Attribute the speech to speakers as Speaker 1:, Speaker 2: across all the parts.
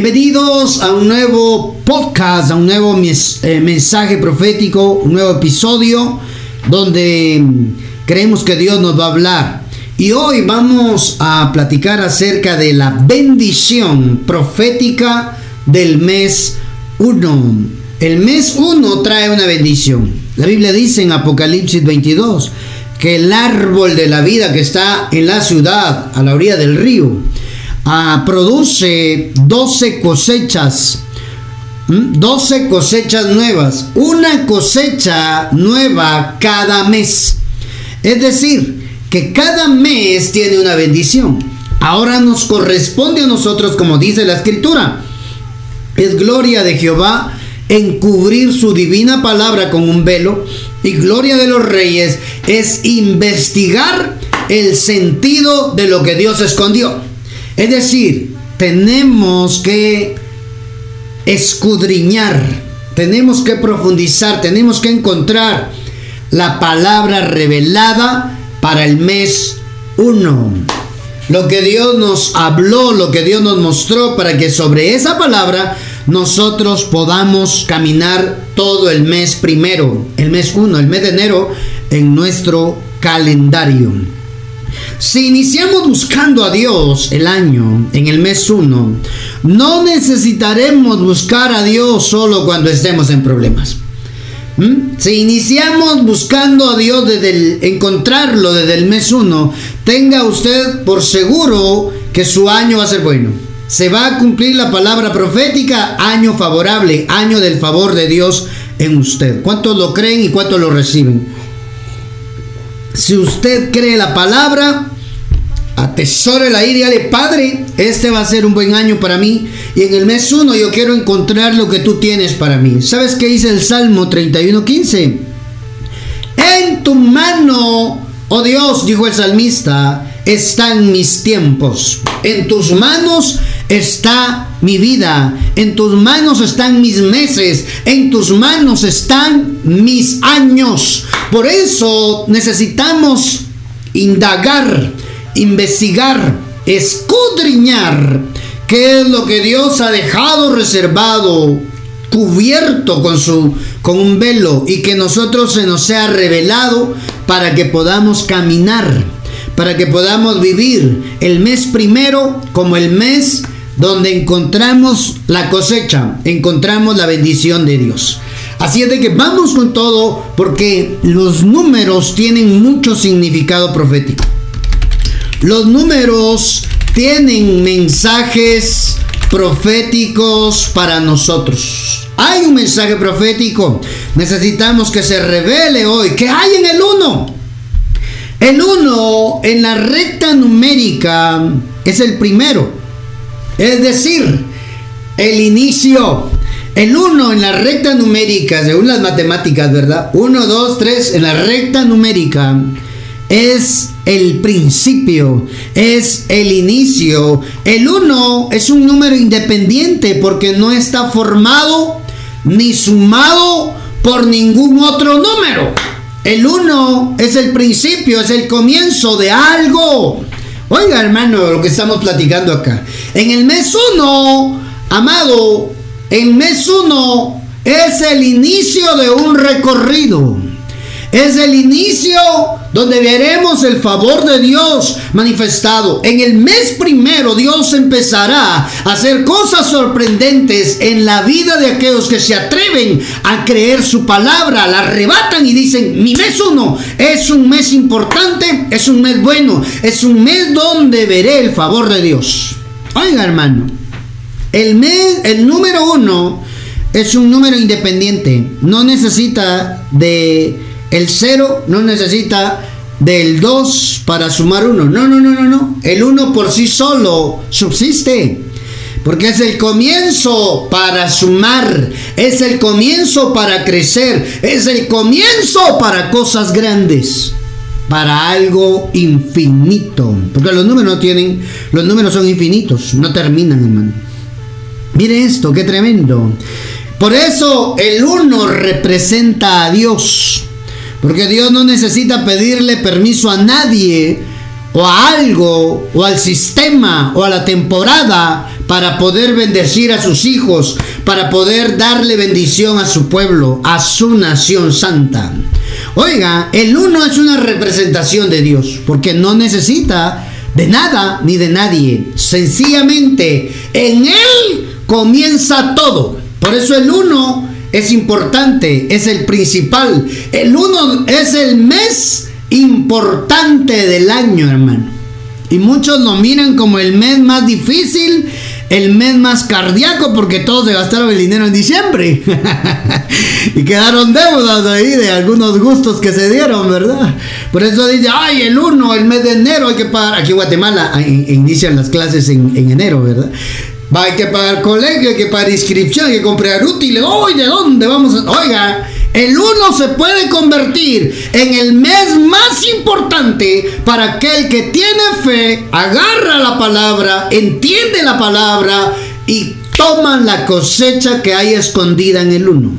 Speaker 1: Bienvenidos a un nuevo podcast, a un nuevo eh, mensaje profético, un nuevo episodio donde mm, creemos que Dios nos va a hablar. Y hoy vamos a platicar acerca de la bendición profética del mes 1. El mes 1 trae una bendición. La Biblia dice en Apocalipsis 22 que el árbol de la vida que está en la ciudad, a la orilla del río, Ah, produce 12 cosechas. 12 cosechas nuevas. Una cosecha nueva cada mes. Es decir, que cada mes tiene una bendición. Ahora nos corresponde a nosotros, como dice la escritura. Es gloria de Jehová encubrir su divina palabra con un velo. Y gloria de los reyes es investigar el sentido de lo que Dios escondió. Es decir, tenemos que escudriñar, tenemos que profundizar, tenemos que encontrar la palabra revelada para el mes 1. Lo que Dios nos habló, lo que Dios nos mostró para que sobre esa palabra nosotros podamos caminar todo el mes primero, el mes 1, el mes de enero en nuestro calendario. Si iniciamos buscando a Dios el año, en el mes 1, no necesitaremos buscar a Dios solo cuando estemos en problemas. ¿Mm? Si iniciamos buscando a Dios desde el, encontrarlo desde el mes 1, tenga usted por seguro que su año va a ser bueno. Se va a cumplir la palabra profética, año favorable, año del favor de Dios en usted. ¿Cuántos lo creen y cuántos lo reciben? Si usted cree la palabra, atesore la ira y dile, Padre, este va a ser un buen año para mí. Y en el mes 1 yo quiero encontrar lo que tú tienes para mí. ¿Sabes qué dice el Salmo 31.15? En tu mano, oh Dios, dijo el salmista, están mis tiempos. En tus manos está mi vida. En tus manos están mis meses. En tus manos están mis años. Por eso necesitamos indagar, investigar, escudriñar qué es lo que Dios ha dejado reservado, cubierto con su con un velo y que nosotros se nos sea revelado para que podamos caminar, para que podamos vivir el mes primero como el mes donde encontramos la cosecha, encontramos la bendición de Dios. Así es de que vamos con todo porque los números tienen mucho significado profético. Los números tienen mensajes proféticos para nosotros. Hay un mensaje profético. Necesitamos que se revele hoy. ¿Qué hay en el 1? El 1 en la recta numérica es el primero. Es decir, el inicio. El 1 en la recta numérica, según las matemáticas, ¿verdad? 1, 2, 3 en la recta numérica es el principio, es el inicio. El 1 es un número independiente porque no está formado ni sumado por ningún otro número. El 1 es el principio, es el comienzo de algo. Oiga, hermano, lo que estamos platicando acá. En el mes 1, amado, el mes 1 es el inicio de un recorrido. Es el inicio donde veremos el favor de Dios manifestado. En el mes primero Dios empezará a hacer cosas sorprendentes en la vida de aquellos que se atreven a creer su palabra, la arrebatan y dicen, mi mes uno es un mes importante, es un mes bueno, es un mes donde veré el favor de Dios. Oiga hermano, el mes, el número uno es un número independiente, no necesita de el 0 no necesita del 2 para sumar 1. No, no, no, no, no. El 1 por sí solo subsiste. Porque es el comienzo para sumar, es el comienzo para crecer, es el comienzo para cosas grandes, para algo infinito. Porque los números no tienen, los números son infinitos, no terminan, hermano. Mire esto, qué tremendo. Por eso el 1 representa a Dios. Porque Dios no necesita pedirle permiso a nadie o a algo o al sistema o a la temporada para poder bendecir a sus hijos, para poder darle bendición a su pueblo, a su nación santa. Oiga, el uno es una representación de Dios, porque no necesita de nada ni de nadie. Sencillamente, en Él comienza todo. Por eso el uno es importante, es el principal. El uno es el mes importante del año, hermano. Y muchos lo miran como el mes más difícil, el mes más cardíaco, porque todos se gastaron el dinero en diciembre. y quedaron deudas ahí de algunos gustos que se dieron, ¿verdad? Por eso dice, ay, el 1, el mes de enero hay que pagar. Aquí en Guatemala inician las clases en enero, ¿verdad? Va, hay que pagar colegio, hay que pagar inscripción, hay que comprar útiles. ¡Oye, ¿de dónde vamos a.? Oiga, el uno se puede convertir en el mes más importante para aquel que tiene fe, agarra la palabra, entiende la palabra y toma la cosecha que hay escondida en el uno.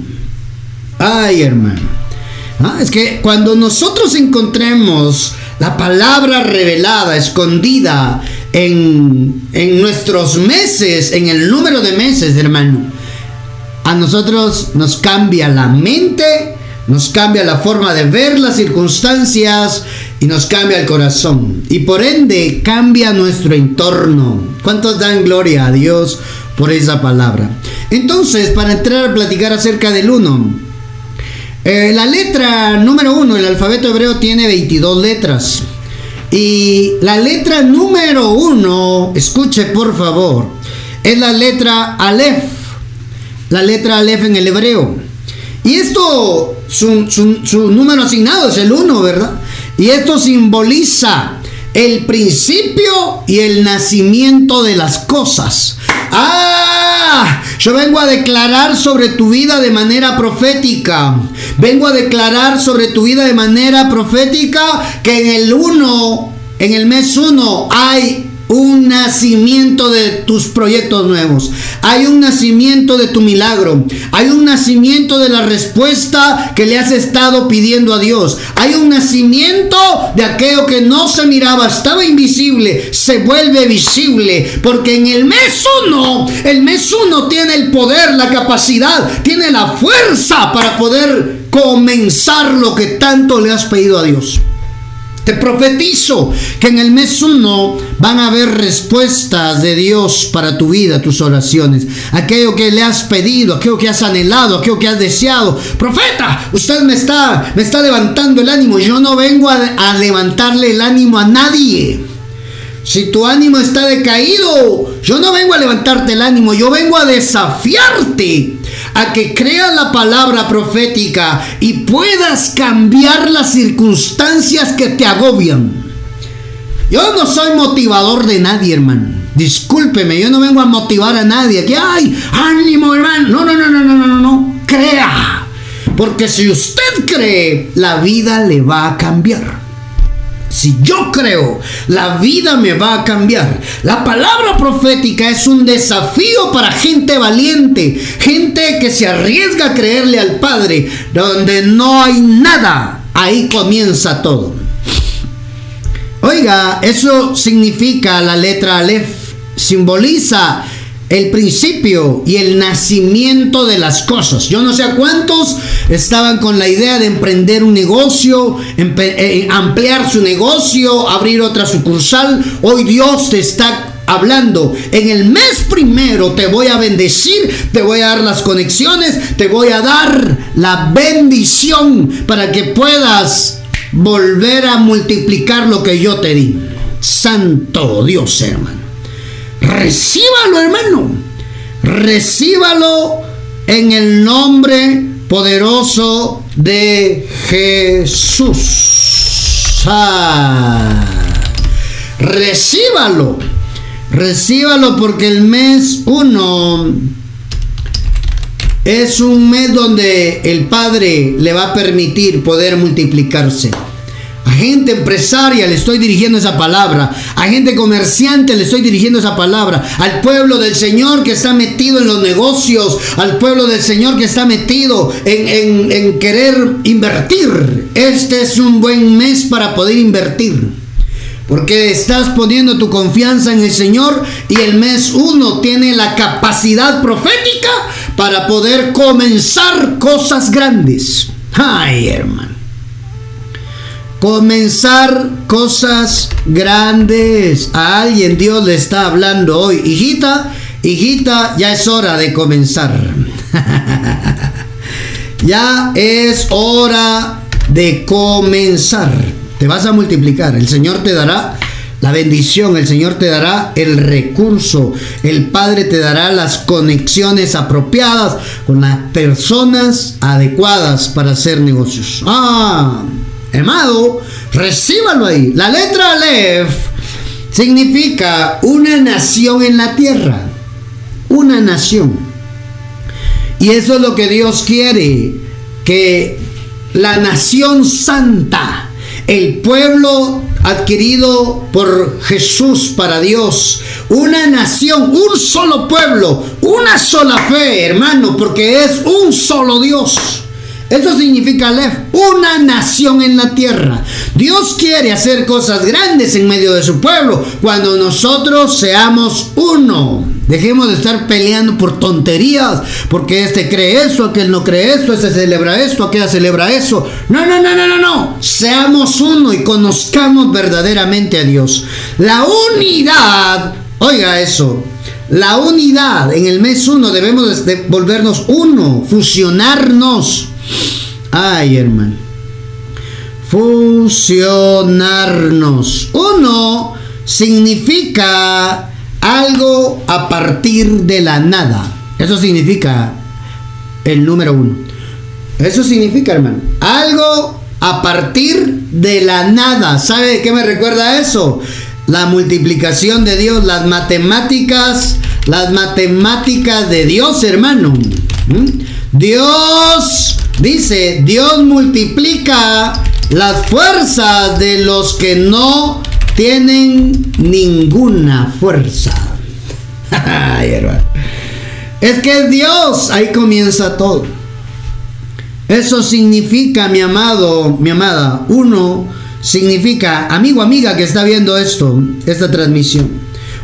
Speaker 1: Ay, hermano. Ah, es que cuando nosotros encontremos la palabra revelada, escondida en, en nuestros meses, en el número de meses, hermano, a nosotros nos cambia la mente, nos cambia la forma de ver las circunstancias y nos cambia el corazón. Y por ende cambia nuestro entorno. ¿Cuántos dan gloria a Dios por esa palabra? Entonces, para entrar a platicar acerca del uno, eh, la letra número uno, el alfabeto hebreo tiene 22 letras. Y la letra número uno, escuche por favor, es la letra Aleph la letra Aleph en el hebreo. Y esto, su, su número asignado es el 1, ¿verdad? Y esto simboliza el principio y el nacimiento de las cosas. Ah, yo vengo a declarar sobre tu vida de manera profética. Vengo a declarar sobre tu vida de manera profética que en el 1, en el mes 1, hay un nacimiento de tus proyectos nuevos. Hay un nacimiento de tu milagro. Hay un nacimiento de la respuesta que le has estado pidiendo a Dios. Hay un nacimiento de aquello que no se miraba, estaba invisible, se vuelve visible. Porque en el mes uno, el mes uno tiene el poder, la capacidad, tiene la fuerza para poder comenzar lo que tanto le has pedido a Dios. Te profetizo que en el mes 1 van a haber respuestas de Dios para tu vida, tus oraciones. Aquello que le has pedido, aquello que has anhelado, aquello que has deseado. Profeta, usted me está, me está levantando el ánimo. Yo no vengo a, a levantarle el ánimo a nadie. Si tu ánimo está decaído, yo no vengo a levantarte el ánimo, yo vengo a desafiarte a que creas la palabra profética y puedas cambiar las circunstancias que te agobian. Yo no soy motivador de nadie, hermano. Discúlpeme, yo no vengo a motivar a nadie. Que hay ánimo, hermano. No, no, no, no, no, no, no. Crea. Porque si usted cree, la vida le va a cambiar. Si yo creo, la vida me va a cambiar. La palabra profética es un desafío para gente valiente, gente que se arriesga a creerle al Padre, donde no hay nada, ahí comienza todo. Oiga, eso significa la letra Aleph, simboliza el principio y el nacimiento de las cosas. Yo no sé a cuántos estaban con la idea de emprender un negocio, eh, ampliar su negocio, abrir otra sucursal. Hoy Dios te está hablando. En el mes primero te voy a bendecir, te voy a dar las conexiones, te voy a dar la bendición para que puedas volver a multiplicar lo que yo te di. Santo Dios, hermano. Recíbalo, hermano. Recíbalo en el nombre poderoso de Jesús. Ah. recíbalo. Recíbalo porque el mes 1 es un mes donde el Padre le va a permitir poder multiplicarse. A gente empresaria le estoy dirigiendo esa palabra. A gente comerciante le estoy dirigiendo esa palabra. Al pueblo del Señor que está metido en los negocios. Al pueblo del Señor que está metido en, en querer invertir. Este es un buen mes para poder invertir. Porque estás poniendo tu confianza en el Señor y el mes 1 tiene la capacidad profética para poder comenzar cosas grandes. Ay, hermano. Comenzar cosas grandes. A alguien Dios le está hablando hoy. Hijita, hijita, ya es hora de comenzar. ya es hora de comenzar. Te vas a multiplicar. El Señor te dará la bendición, el Señor te dará el recurso, el Padre te dará las conexiones apropiadas con las personas adecuadas para hacer negocios. Ah, hermano, recíbalo ahí. La letra Aleph significa una nación en la tierra. Una nación. Y eso es lo que Dios quiere, que la nación santa, el pueblo adquirido por Jesús para Dios. Una nación, un solo pueblo, una sola fe, hermano, porque es un solo Dios. Eso significa Aleph, una nación en la tierra. Dios quiere hacer cosas grandes en medio de su pueblo cuando nosotros seamos uno. Dejemos de estar peleando por tonterías, porque este cree eso, aquel no cree esto, este celebra esto, aquella celebra eso. No, no, no, no, no, no. Seamos uno y conozcamos verdaderamente a Dios. La unidad, oiga eso, la unidad en el mes uno debemos de volvernos uno, fusionarnos. Ay, hermano. Fusionarnos. Uno significa algo a partir de la nada. Eso significa el número uno. Eso significa, hermano. Algo a partir de la nada. ¿Sabe de qué me recuerda eso? La multiplicación de Dios, las matemáticas, las matemáticas de Dios, hermano. ¿Mm? Dios, dice, Dios multiplica las fuerzas de los que no tienen ninguna fuerza. es que es Dios, ahí comienza todo. Eso significa, mi amado, mi amada, uno significa, amigo, amiga que está viendo esto, esta transmisión.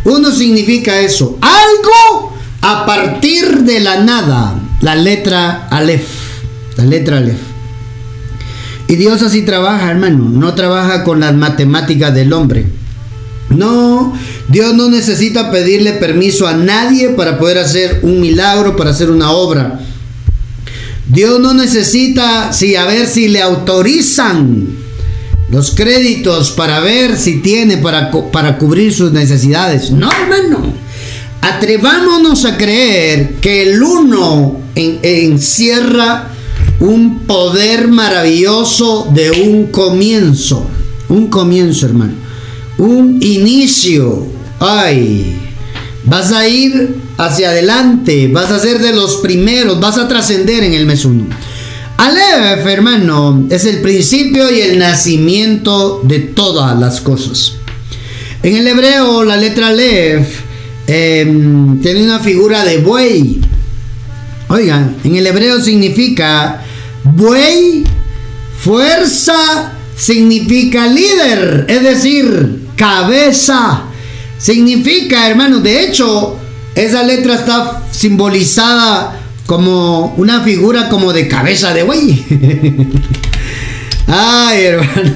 Speaker 1: Uno significa eso, algo a partir de la nada, la letra Aleph, la letra Aleph. Y Dios así trabaja, hermano. No trabaja con las matemáticas del hombre. No, Dios no necesita pedirle permiso a nadie para poder hacer un milagro, para hacer una obra. Dios no necesita, si a ver si le autorizan los créditos para ver si tiene para, para cubrir sus necesidades. No, hermano. Atrevámonos a creer que el uno encierra un poder maravilloso de un comienzo. Un comienzo, hermano. Un inicio. Ay. Vas a ir hacia adelante. Vas a ser de los primeros. Vas a trascender en el mes 1. Aleph, hermano, es el principio y el nacimiento de todas las cosas. En el hebreo, la letra Aleph em, tiene una figura de buey. Oigan, en el hebreo significa Buey, fuerza, significa líder, es decir, cabeza. Significa, hermano, de hecho, esa letra está simbolizada como una figura como de cabeza de buey. Ay, hermano.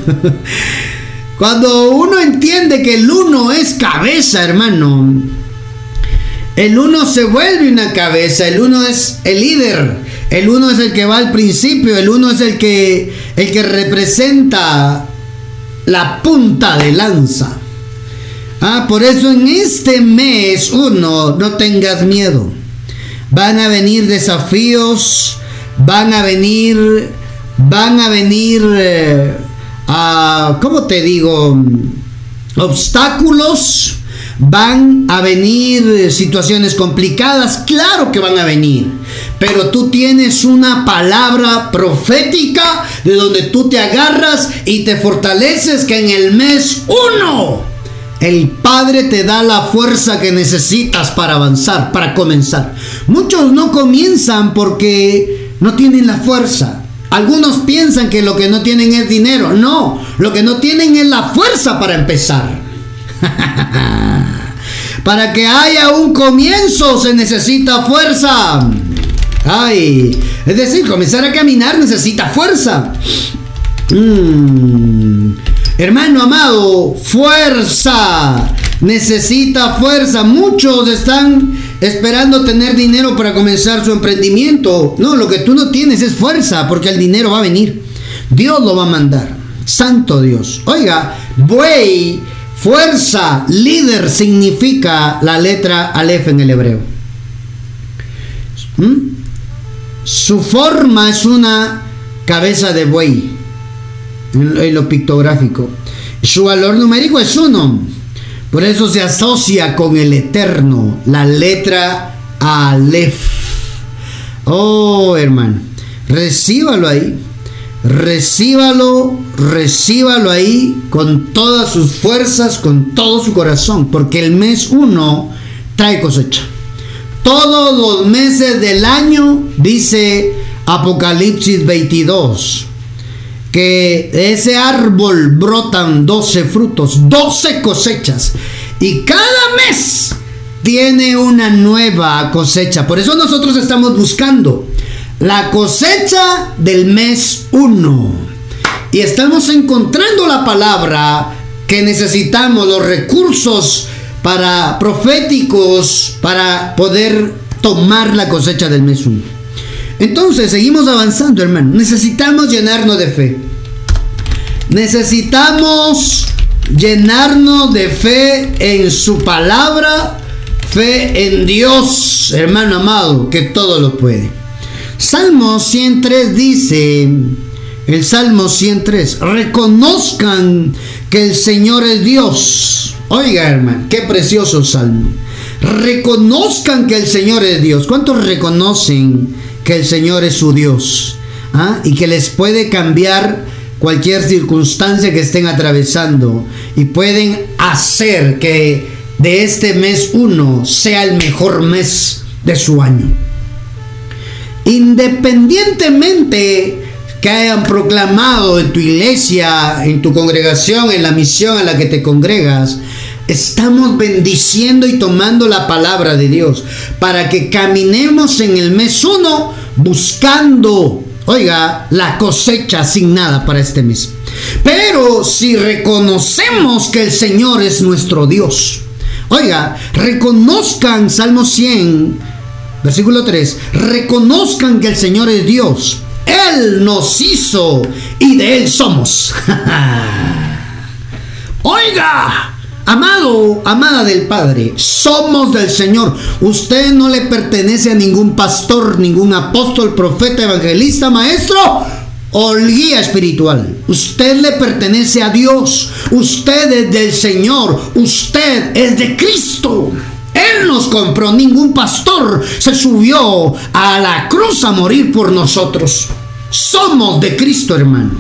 Speaker 1: Cuando uno entiende que el uno es cabeza, hermano, el uno se vuelve una cabeza, el uno es el líder. El uno es el que va al principio, el uno es el que, el que representa la punta de lanza. Ah, por eso en este mes uno, no tengas miedo. Van a venir desafíos, van a venir, van a venir, eh, a, ¿cómo te digo? Obstáculos, van a venir situaciones complicadas, claro que van a venir. Pero tú tienes una palabra profética de donde tú te agarras y te fortaleces que en el mes uno el Padre te da la fuerza que necesitas para avanzar, para comenzar. Muchos no comienzan porque no tienen la fuerza. Algunos piensan que lo que no tienen es dinero. No, lo que no tienen es la fuerza para empezar. para que haya un comienzo se necesita fuerza. Ay, es decir, comenzar a caminar necesita fuerza. Mm. Hermano amado, fuerza. Necesita fuerza. Muchos están esperando tener dinero para comenzar su emprendimiento. No, lo que tú no tienes es fuerza, porque el dinero va a venir. Dios lo va a mandar. Santo Dios. Oiga, buey, fuerza, líder significa la letra Aleph en el hebreo. ¿Mm? Su forma es una cabeza de buey en lo pictográfico. Su valor numérico es uno. Por eso se asocia con el eterno, la letra Aleph. Oh, hermano, recíbalo ahí. Recíbalo, recíbalo ahí con todas sus fuerzas, con todo su corazón, porque el mes uno trae cosecha. Todos los meses del año, dice Apocalipsis 22, que de ese árbol brotan 12 frutos, 12 cosechas. Y cada mes tiene una nueva cosecha. Por eso nosotros estamos buscando la cosecha del mes 1. Y estamos encontrando la palabra que necesitamos, los recursos para proféticos para poder tomar la cosecha del mes 1. Entonces, seguimos avanzando, hermano. Necesitamos llenarnos de fe. Necesitamos llenarnos de fe en su palabra, fe en Dios, hermano amado, que todo lo puede. Salmo 103 dice, el Salmo 103, reconozcan que el Señor es Dios. Oiga, hermano, qué precioso salmo. Reconozcan que el Señor es Dios. ¿Cuántos reconocen que el Señor es su Dios ¿ah? y que les puede cambiar cualquier circunstancia que estén atravesando y pueden hacer que de este mes uno sea el mejor mes de su año. Independientemente que hayan proclamado en tu iglesia, en tu congregación, en la misión a la que te congregas, estamos bendiciendo y tomando la palabra de Dios para que caminemos en el mes uno buscando, oiga, la cosecha sin nada para este mes. Pero si reconocemos que el Señor es nuestro Dios, oiga, reconozcan Salmo 100, versículo 3, reconozcan que el Señor es Dios. Él nos hizo y de Él somos. oiga, Amado, amada del Padre, somos del Señor. Usted no le pertenece a ningún pastor, ningún apóstol, profeta, evangelista, maestro o guía espiritual. Usted le pertenece a Dios. Usted es del Señor. Usted es de Cristo. Él nos compró. Ningún pastor se subió a la cruz a morir por nosotros. Somos de Cristo, hermano.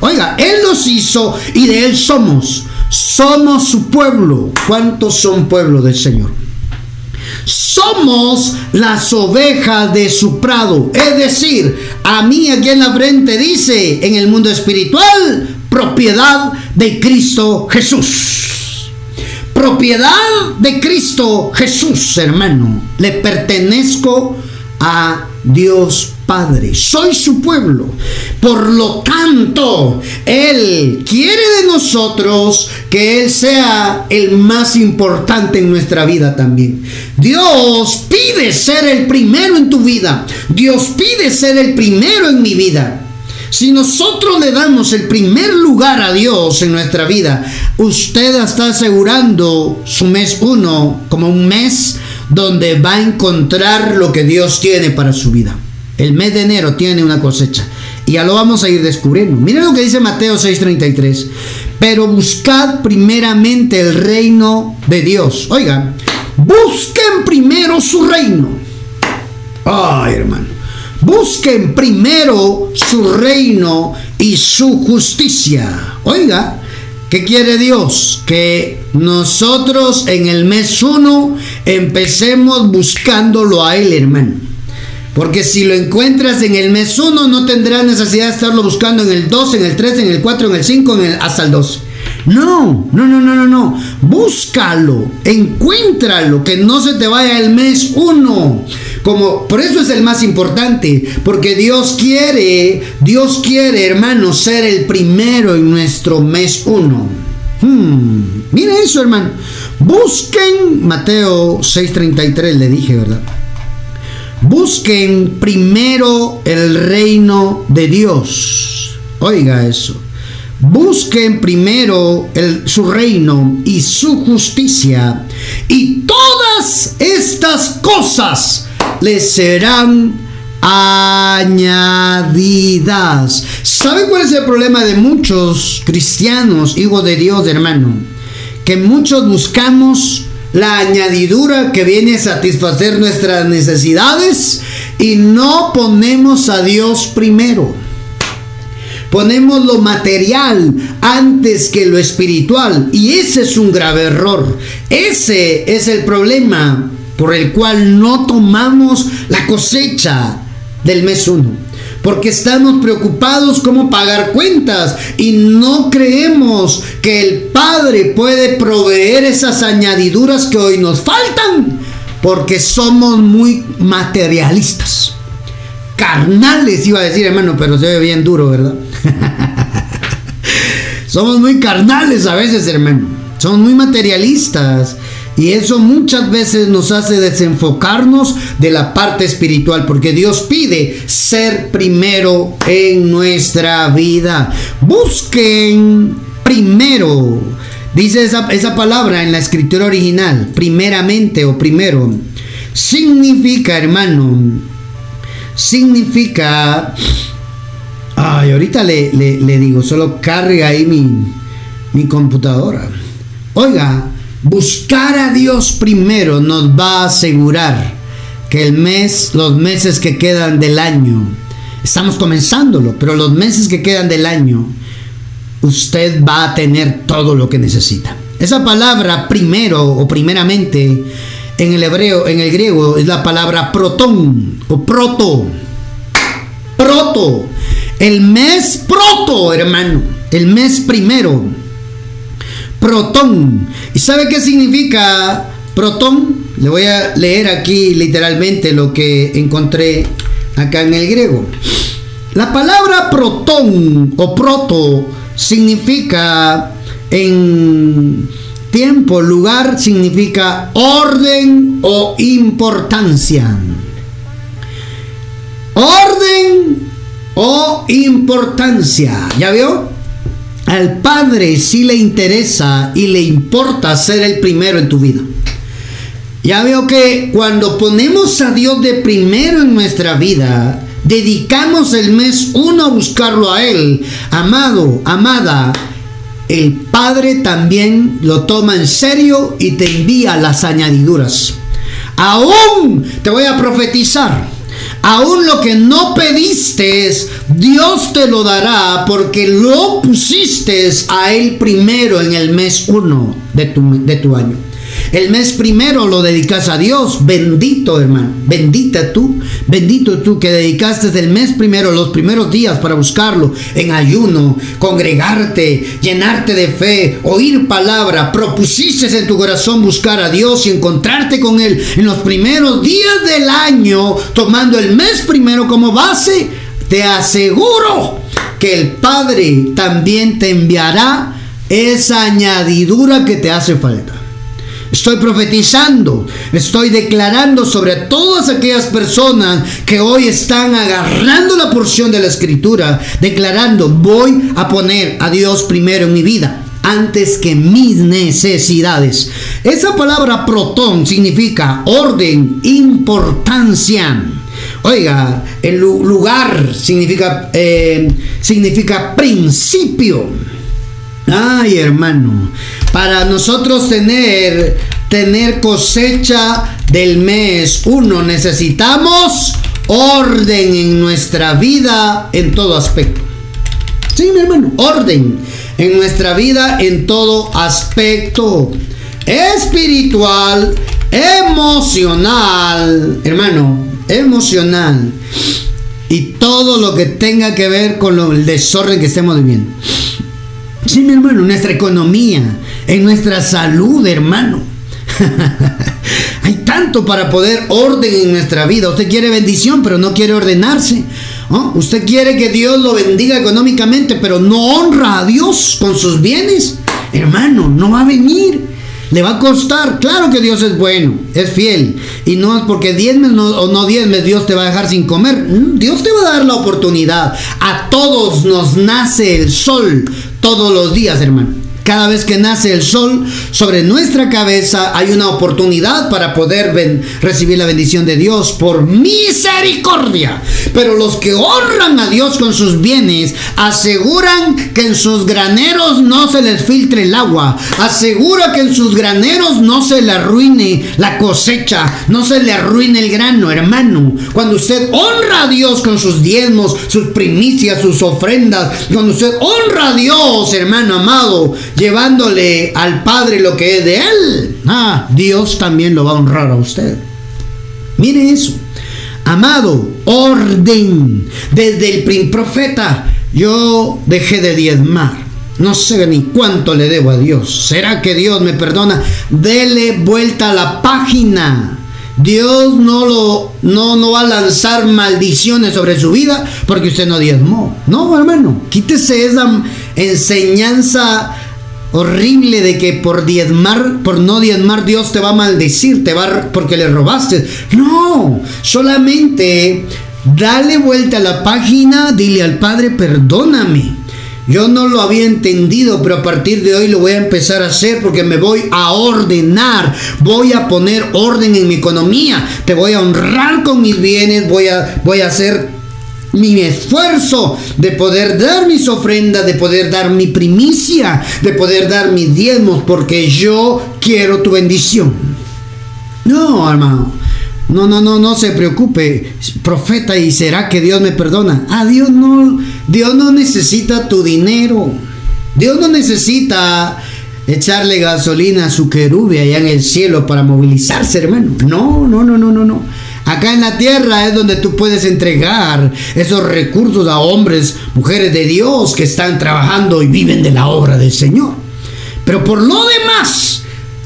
Speaker 1: Oiga, Él nos hizo y de Él somos. Somos su pueblo. ¿Cuántos son pueblo del Señor? Somos las ovejas de su prado. Es decir, a mí aquí en la frente dice, en el mundo espiritual, propiedad de Cristo Jesús. Propiedad de Cristo Jesús, hermano. Le pertenezco a Dios Padre, soy su pueblo. Por lo tanto, Él quiere de nosotros que Él sea el más importante en nuestra vida también. Dios pide ser el primero en tu vida. Dios pide ser el primero en mi vida. Si nosotros le damos el primer lugar a Dios en nuestra vida, usted está asegurando su mes uno como un mes donde va a encontrar lo que Dios tiene para su vida. El mes de enero tiene una cosecha. Y ya lo vamos a ir descubriendo. Miren lo que dice Mateo 6:33. Pero buscad primeramente el reino de Dios. Oigan, busquen primero su reino. Ay, hermano. Busquen primero su reino y su justicia. Oiga, ¿Qué quiere Dios? Que nosotros en el mes 1 empecemos buscándolo a Él, hermano. Porque si lo encuentras en el mes 1, no tendrás necesidad de estarlo buscando en el 2, en el 3, en el 4, en el 5, en el, hasta el 2. No, no, no, no, no, no. Búscalo, encuéntralo, que no se te vaya el mes 1. Como por eso es el más importante, porque Dios quiere, Dios quiere, hermano, ser el primero en nuestro mes 1. Hmm, mire eso, hermano. Busquen Mateo 6:33 le dije, ¿verdad? Busquen primero el reino de Dios. Oiga eso. Busquen primero el, su reino y su justicia y todas estas cosas les serán añadidas. ¿Sabe cuál es el problema de muchos cristianos, hijos de Dios, hermano? Que muchos buscamos la añadidura que viene a satisfacer nuestras necesidades y no ponemos a Dios primero. Ponemos lo material antes que lo espiritual y ese es un grave error. Ese es el problema por el cual no tomamos la cosecha del mes 1 porque estamos preocupados cómo pagar cuentas y no creemos que el Padre puede proveer esas añadiduras que hoy nos faltan, porque somos muy materialistas. Carnales, iba a decir hermano, pero se ve bien duro, ¿verdad? somos muy carnales a veces, hermano. Somos muy materialistas. Y eso muchas veces nos hace desenfocarnos de la parte espiritual, porque Dios pide ser primero en nuestra vida. Busquen primero, dice esa, esa palabra en la escritura original, primeramente o primero. Significa, hermano, significa... Ay, ahorita le, le digo, solo carga ahí mi, mi computadora. Oiga, Buscar a Dios primero nos va a asegurar que el mes, los meses que quedan del año, estamos comenzándolo, pero los meses que quedan del año, usted va a tener todo lo que necesita. Esa palabra primero o primeramente en el hebreo, en el griego, es la palabra protón o proto. Proto. El mes proto, hermano. El mes primero protón. ¿Y sabe qué significa protón? Le voy a leer aquí literalmente lo que encontré acá en el griego. La palabra protón o proto significa en tiempo, lugar, significa orden o importancia. Orden o importancia. ¿Ya vio? Al Padre sí le interesa y le importa ser el primero en tu vida. Ya veo que cuando ponemos a Dios de primero en nuestra vida, dedicamos el mes uno a buscarlo a Él, amado, amada, el Padre también lo toma en serio y te envía las añadiduras. Aún te voy a profetizar Aún lo que no pediste, Dios te lo dará porque lo pusiste a Él primero en el mes uno de tu, de tu año. El mes primero lo dedicas a Dios. Bendito, hermano. Bendita tú. Bendito tú que dedicaste el mes primero, los primeros días para buscarlo en ayuno, congregarte, llenarte de fe, oír palabra. Propusiste en tu corazón buscar a Dios y encontrarte con Él en los primeros días del año, tomando el mes primero como base. Te aseguro que el Padre también te enviará esa añadidura que te hace falta. Estoy profetizando, estoy declarando sobre todas aquellas personas que hoy están agarrando la porción de la escritura, declarando, voy a poner a Dios primero en mi vida antes que mis necesidades. Esa palabra protón significa orden, importancia. Oiga, el lugar significa, eh, significa principio. Ay, hermano, para nosotros tener tener cosecha del mes uno necesitamos orden en nuestra vida en todo aspecto. Sí, mi hermano, orden en nuestra vida en todo aspecto. Espiritual, emocional, hermano, emocional y todo lo que tenga que ver con el desorden que estemos viviendo. Sí, mi hermano, nuestra economía, en nuestra salud, hermano. Hay tanto para poder orden en nuestra vida. Usted quiere bendición, pero no quiere ordenarse. Usted quiere que Dios lo bendiga económicamente, pero no honra a Dios con sus bienes. Hermano, no va a venir. Le va a costar. Claro que Dios es bueno, es fiel. Y no es porque diezmes o no diezmes, Dios te va a dejar sin comer. Mm, Dios te va a dar la oportunidad. A todos nos nace el sol todos los días, hermano. Cada vez que nace el sol sobre nuestra cabeza hay una oportunidad para poder recibir la bendición de Dios por misericordia. Pero los que honran a Dios con sus bienes aseguran que en sus graneros no se les filtre el agua. Asegura que en sus graneros no se le arruine la cosecha, no se le arruine el grano, hermano. Cuando usted honra a Dios con sus diezmos, sus primicias, sus ofrendas, cuando usted honra a Dios, hermano amado, llevándole al Padre lo que es de Él, ah, Dios también lo va a honrar a usted. Mire eso. Amado, orden. Desde el profeta yo dejé de diezmar. No sé ni cuánto le debo a Dios. ¿Será que Dios me perdona? Dele vuelta a la página. Dios no lo no, no va a lanzar maldiciones sobre su vida porque usted no diezmó. No, hermano, quítese esa enseñanza horrible de que por diezmar, por no diezmar, Dios te va a maldecir, te va porque le robaste. No, solamente dale vuelta a la página, dile al Padre, perdóname. Yo no lo había entendido, pero a partir de hoy lo voy a empezar a hacer porque me voy a ordenar, voy a poner orden en mi economía, te voy a honrar con mis bienes, voy a, voy a hacer mi esfuerzo de poder dar mis ofrendas, de poder dar mi primicia, de poder dar mis diezmos, porque yo quiero tu bendición. No, hermano. No, no, no, no se preocupe, profeta, y será que Dios me perdona. Ah, Dios no, Dios no necesita tu dinero. Dios no necesita echarle gasolina a su querube allá en el cielo para movilizarse, hermano. No, no, no, no, no, no. Acá en la tierra es donde tú puedes entregar esos recursos a hombres, mujeres de Dios que están trabajando y viven de la obra del Señor. Pero por lo demás,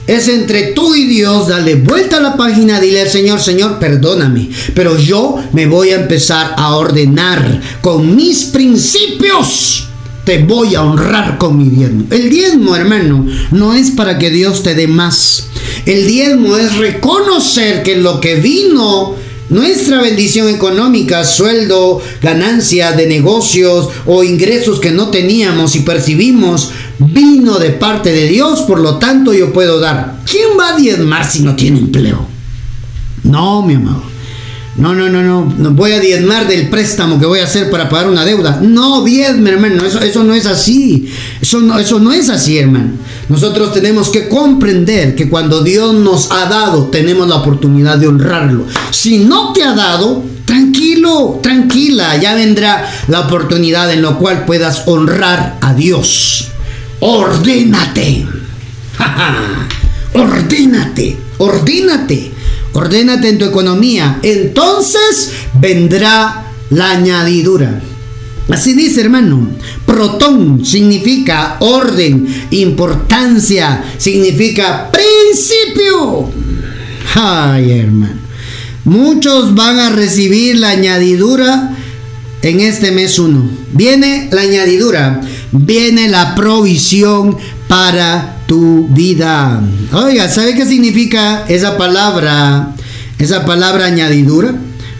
Speaker 1: es entre tú y Dios, dale vuelta a la página, dile al Señor, Señor, perdóname, pero yo me voy a empezar a ordenar con mis principios te voy a honrar con mi diezmo. El diezmo, hermano, no es para que Dios te dé más. El diezmo es reconocer que lo que vino nuestra bendición económica, sueldo, ganancia de negocios o ingresos que no teníamos y percibimos, vino de parte de Dios, por lo tanto yo puedo dar. ¿Quién va a diezmar si no tiene empleo? No, mi amado. No, no, no, no, no voy a diezmar del préstamo que voy a hacer para pagar una deuda. No, diezme, hermano, eso, eso no es así. Eso no, eso no es así, hermano. Nosotros tenemos que comprender que cuando Dios nos ha dado, tenemos la oportunidad de honrarlo. Si no te ha dado, tranquilo, tranquila, ya vendrá la oportunidad en la cual puedas honrar a Dios. Ordénate. ordénate, ordénate. Ordénate en tu economía. Entonces vendrá la añadidura. Así dice hermano. Protón significa orden, importancia, significa principio. Ay hermano. Muchos van a recibir la añadidura en este mes 1. Viene la añadidura, viene la provisión para tu vida. Oiga, ¿sabe qué significa esa palabra? Esa palabra añadidura.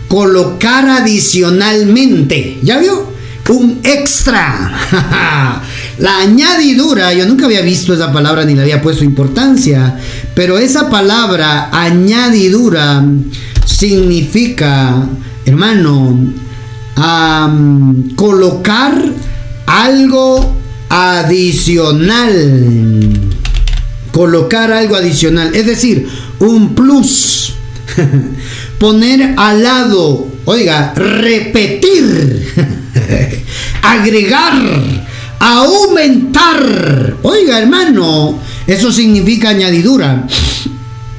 Speaker 1: Colocar adicionalmente. ¿Ya vio? Un extra. la añadidura, yo nunca había visto esa palabra ni le había puesto importancia. Pero esa palabra añadidura significa, hermano, colocar algo adicional colocar algo adicional, es decir, un plus, poner al lado, oiga, repetir, agregar, aumentar, oiga hermano, eso significa añadidura.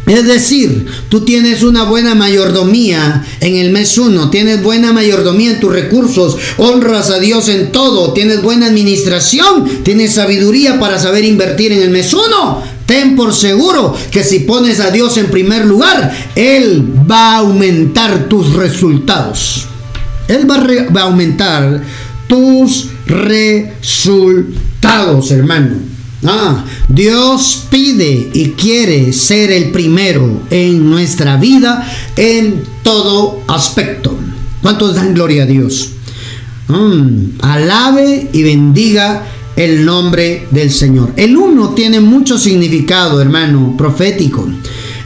Speaker 1: Es decir, tú tienes una buena mayordomía en el mes 1, tienes buena mayordomía en tus recursos, honras a Dios en todo, tienes buena administración, tienes sabiduría para saber invertir en el mes 1. Ten por seguro que si pones a Dios en primer lugar, Él va a aumentar tus resultados. Él va a, aumentar tus resultados, hermano. Ah, Dios pide y quiere ser el primero en nuestra vida en todo aspecto. ¿Cuántos dan gloria a Dios? Mm, alabe y bendiga el nombre del Señor. El uno tiene mucho significado, hermano, profético.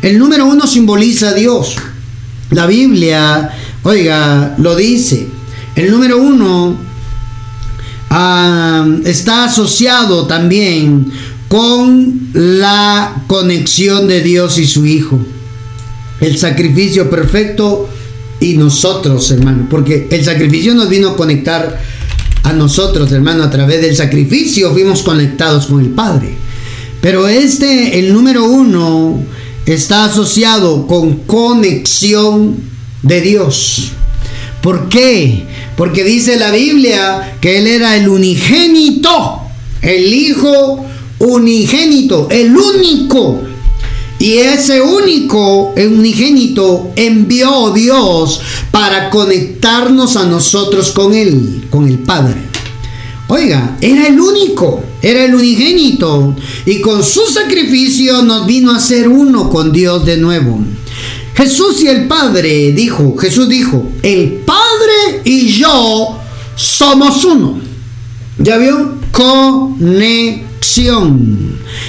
Speaker 1: El número uno simboliza a Dios. La Biblia, oiga, lo dice. El número uno Ah, está asociado también con la conexión de Dios y su Hijo. El sacrificio perfecto y nosotros, hermano, porque el sacrificio nos vino a conectar a nosotros, hermano, a través del sacrificio fuimos conectados con el Padre. Pero este, el número uno, está asociado con conexión de Dios. ¿Por qué? Porque dice la Biblia que Él era el unigénito, el Hijo unigénito, el único. Y ese único, unigénito, envió Dios para conectarnos a nosotros con Él, con el Padre. Oiga, era el único, era el unigénito. Y con su sacrificio nos vino a ser uno con Dios de nuevo. Jesús y el Padre, dijo, Jesús dijo, el Padre y yo somos uno. ¿Ya vio?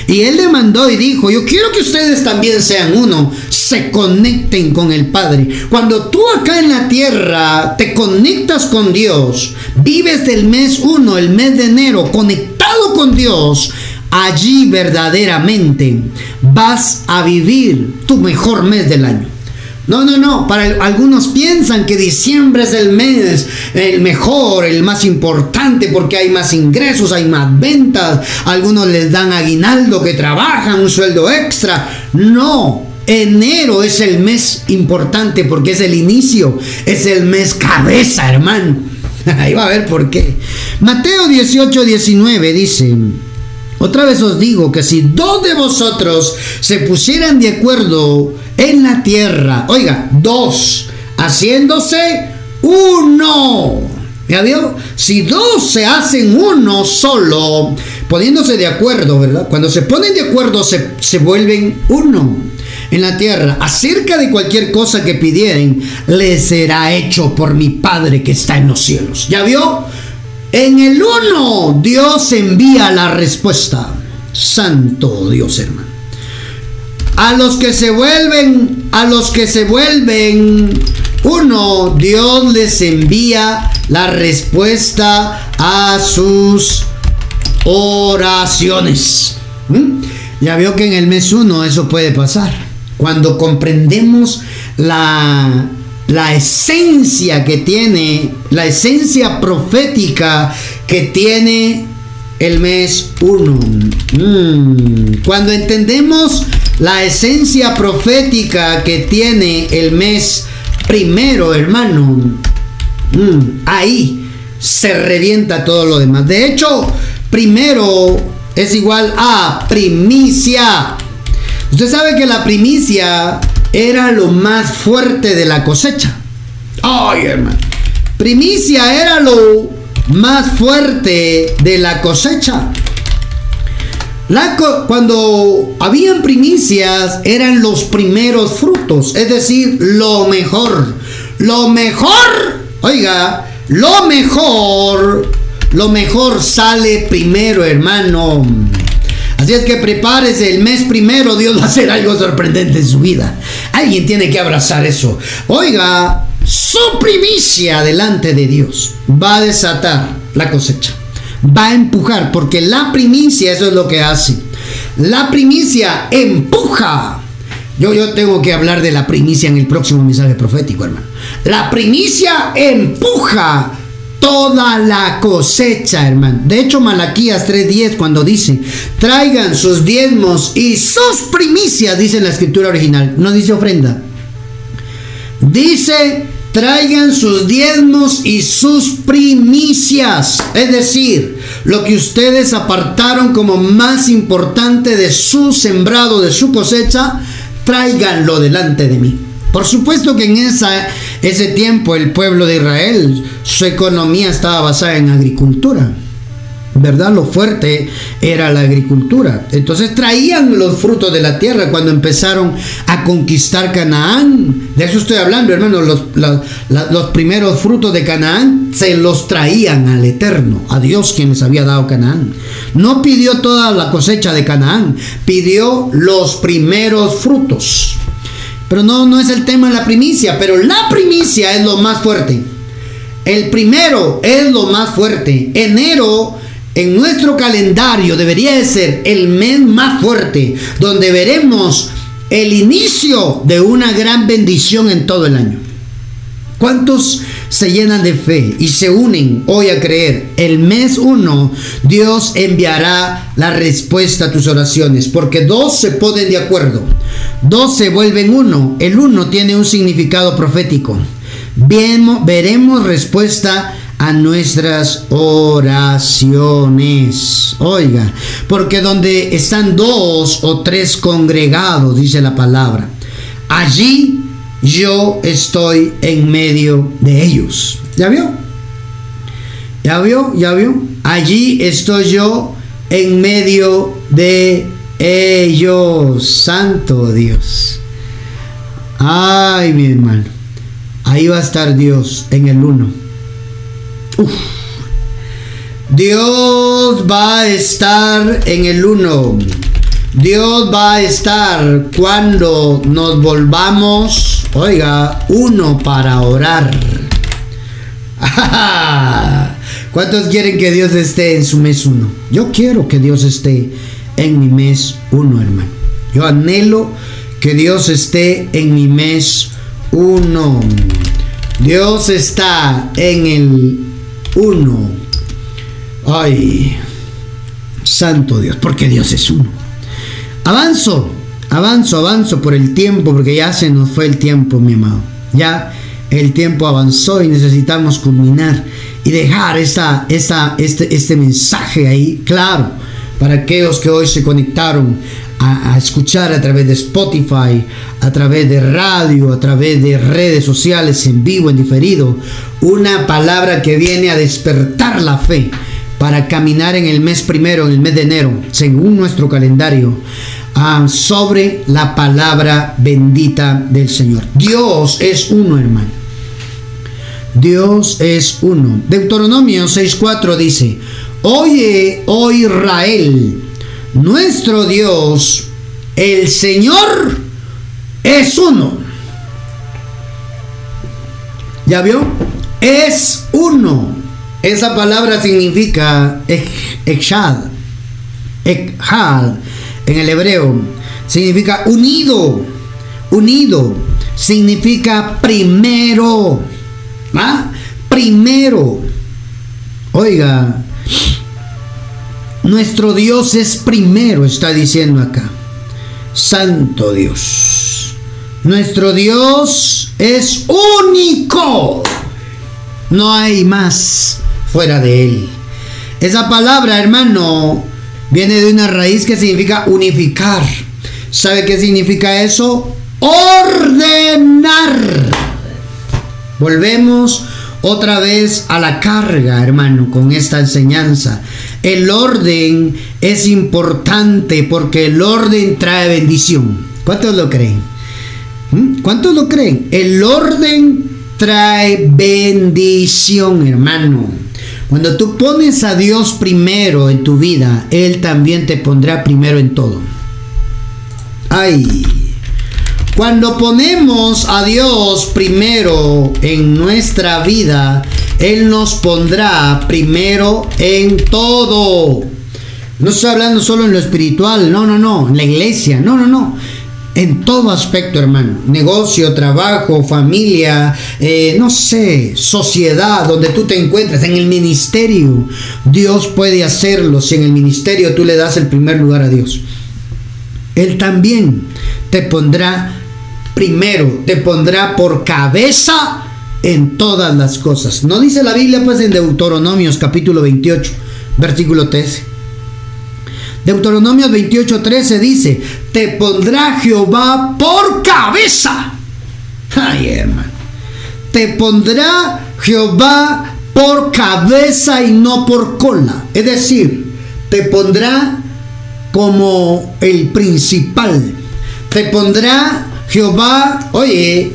Speaker 1: Y él le mandó y dijo, yo quiero que ustedes también sean uno, se conecten con el Padre. Cuando tú acá en la tierra te conectas con Dios, vives del mes uno, el mes de enero, conectado con Dios, allí verdaderamente vas a vivir tu mejor mes del año. No, no, no. Para algunos piensan que diciembre es el mes el mejor, el más importante porque hay más ingresos, hay más ventas. Algunos les dan aguinaldo que trabajan, un sueldo extra. No, enero es el mes importante porque es el inicio, es el mes cabeza, hermano. Ahí va a ver por qué. Mateo 18, 19 dice. Otra vez os digo que si dos de vosotros se pusieran de acuerdo en la tierra, oiga, dos, haciéndose uno. ¿Ya vio? Si dos se hacen uno solo, poniéndose de acuerdo, ¿verdad? Cuando se ponen de acuerdo se, se vuelven uno en la tierra acerca de cualquier cosa que pidieren, les será hecho por mi Padre que está en los cielos. ¿Ya vio? En el uno, Dios envía la respuesta. Santo Dios, hermano. A los que se vuelven, a los que se vuelven uno, Dios les envía la respuesta a sus oraciones. ¿Mm? Ya veo que en el mes uno eso puede pasar. Cuando comprendemos la la esencia que tiene, la esencia profética que tiene el mes 1. Mm. Cuando entendemos la esencia profética que tiene el mes primero, hermano, mm, ahí se revienta todo lo demás. De hecho, primero es igual a primicia. Usted sabe que la primicia era lo más fuerte de la cosecha. Ay, hermano. Primicia era lo más fuerte de la cosecha. cuando habían primicias eran los primeros frutos, es decir, lo mejor. Lo mejor, oiga, lo mejor, lo mejor sale primero, hermano. Así es que prepárese el mes primero, Dios va a hacer algo sorprendente en su vida. Alguien tiene que abrazar eso. Oiga, su primicia delante de Dios va a desatar la cosecha. Va a empujar, porque la primicia eso es lo que hace. La primicia empuja. Yo, yo tengo que hablar de la primicia en el próximo mensaje profético, hermano. La primicia empuja toda la cosecha, hermano. De hecho, Malaquías 3:10 cuando dice, traigan sus diezmos y sus primicias, dice la escritura original, no dice ofrenda. Dice, traigan sus diezmos y sus primicias. Es decir, lo que ustedes apartaron como más importante de su sembrado, de su cosecha, tráiganlo delante de mí. Por supuesto que en esa, ese tiempo el pueblo de Israel, su economía estaba basada en agricultura. ¿Verdad? Lo fuerte era la agricultura. Entonces traían los frutos de la tierra cuando empezaron a conquistar Canaán. De eso estoy hablando, hermano. Los, los primeros frutos de Canaán se los traían al Eterno, a Dios quien les había dado Canaán. No pidió toda la cosecha de Canaán, pidió los primeros frutos. Pero no, no es el tema de la primicia, pero la primicia es lo más fuerte. El primero es lo más fuerte. Enero en nuestro calendario debería de ser el mes más fuerte, donde veremos el inicio de una gran bendición en todo el año. ¿Cuántos se llenan de fe y se unen hoy a creer? El mes uno, Dios enviará la respuesta a tus oraciones, porque dos se ponen de acuerdo, dos se vuelven uno. El uno tiene un significado profético. Veremos respuesta a nuestras oraciones. Oiga, porque donde están dos o tres congregados, dice la palabra, allí yo estoy en medio de ellos. ¿Ya vio? ¿Ya vio? ¿Ya vio? Allí estoy yo en medio de ellos. Santo Dios. Ay, mi hermano. Ahí va a estar Dios en el uno. Dios va a estar en el uno. Dios va a estar cuando nos volvamos Oiga, uno para orar. ¿Cuántos quieren que Dios esté en su mes uno? Yo quiero que Dios esté en mi mes uno, hermano. Yo anhelo que Dios esté en mi mes uno. Dios está en el uno. Ay, santo Dios, porque Dios es uno. Avanzo Avanzo, avanzo por el tiempo, porque ya se nos fue el tiempo, mi amado. Ya el tiempo avanzó y necesitamos culminar y dejar esta, esta, este, este mensaje ahí claro para aquellos que hoy se conectaron a, a, escuchar a través de Spotify, a través de radio, a través de redes sociales, en vivo, en diferido, una palabra que viene a despertar la fe para caminar en el mes primero, en el mes de enero, según nuestro calendario, Ah, sobre la palabra bendita del Señor. Dios es uno, hermano. Dios es uno. Deuteronomio 6.4 dice, Oye, oh Israel, nuestro Dios, el Señor es uno. ¿Ya vio? Es uno. Esa palabra significa Echad. Echad en el hebreo significa unido, unido, significa primero, ¿ah? Primero. Oiga, nuestro Dios es primero, está diciendo acá. Santo Dios. Nuestro Dios es único. No hay más fuera de Él. Esa palabra, hermano, Viene de una raíz que significa unificar. ¿Sabe qué significa eso? Ordenar. Volvemos otra vez a la carga, hermano, con esta enseñanza. El orden es importante porque el orden trae bendición. ¿Cuántos lo creen? ¿Mm? ¿Cuántos lo creen? El orden trae bendición, hermano. Cuando tú pones a Dios primero en tu vida, Él también te pondrá primero en todo. Ay. Cuando ponemos a Dios primero en nuestra vida, Él nos pondrá primero en todo. No estoy hablando solo en lo espiritual, no, no, no, en la iglesia, no, no, no. En todo aspecto, hermano. Negocio, trabajo, familia, eh, no sé, sociedad, donde tú te encuentres, en el ministerio. Dios puede hacerlo si en el ministerio tú le das el primer lugar a Dios. Él también te pondrá primero, te pondrá por cabeza en todas las cosas. No dice la Biblia pues en Deuteronomios capítulo 28, versículo 13. Deuteronomio 28:13 dice, te pondrá Jehová por cabeza. Ay, hermano. Te pondrá Jehová por cabeza y no por cola. Es decir, te pondrá como el principal. Te pondrá Jehová, oye,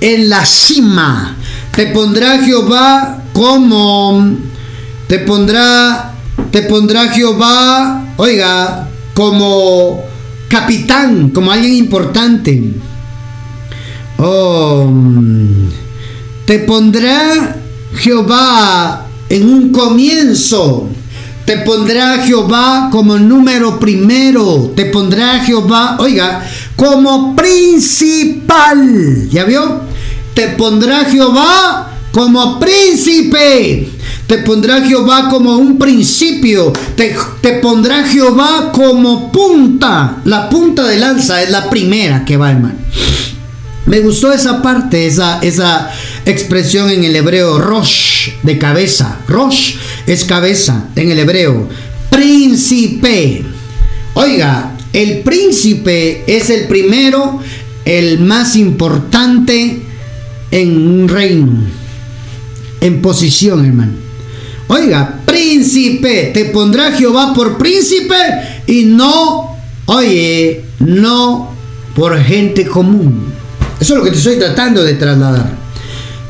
Speaker 1: en la cima. Te pondrá Jehová como, te pondrá, te pondrá Jehová oiga, como capitán, como alguien importante. Oh, te pondrá Jehová en un comienzo. Te pondrá Jehová como número primero. Te pondrá Jehová, oiga, como principal. ¿Ya vio? Te pondrá Jehová como príncipe. Te pondrá Jehová como un principio. Te, pondrá Jehová como punta. La punta de lanza es la primera que va, hermano. Me gustó esa parte, esa, esa expresión en el hebreo, rosh, de cabeza. Rosh es cabeza en el hebreo. Príncipe. Oiga, el príncipe es el primero, el más importante en un reino. En posición, hermano. Oiga, príncipe, te pondrá Jehová por príncipe y no, oye, no por gente común. Eso es lo que te estoy tratando de trasladar.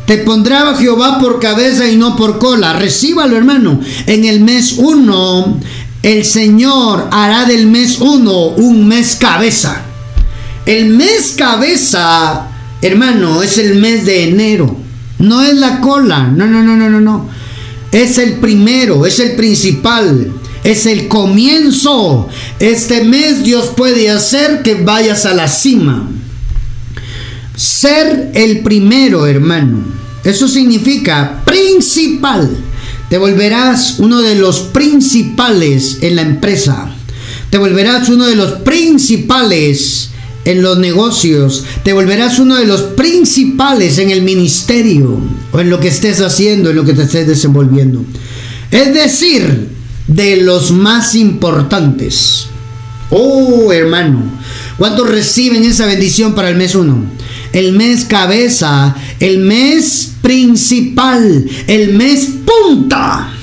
Speaker 1: Te pondrá Jehová por cabeza y no por cola. Recíbalo, hermano. En el mes 1, el Señor hará del mes 1 un mes cabeza. El mes cabeza, hermano, es el mes de enero. No es la cola. No, no, no, no, no, no. Es el primero, es el principal, es el comienzo. Este mes Dios puede hacer que vayas a la cima. Ser el primero, hermano. Eso significa principal. Te volverás uno de los principales en la empresa. Te volverás uno de los principales en los negocios, te volverás uno de los principales en el ministerio o en lo que estés haciendo, en lo que te estés desenvolviendo. Es decir, de los más importantes. Oh, hermano, ¿cuántos reciben esa bendición para el mes 1? El mes cabeza, el mes principal, el mes punta.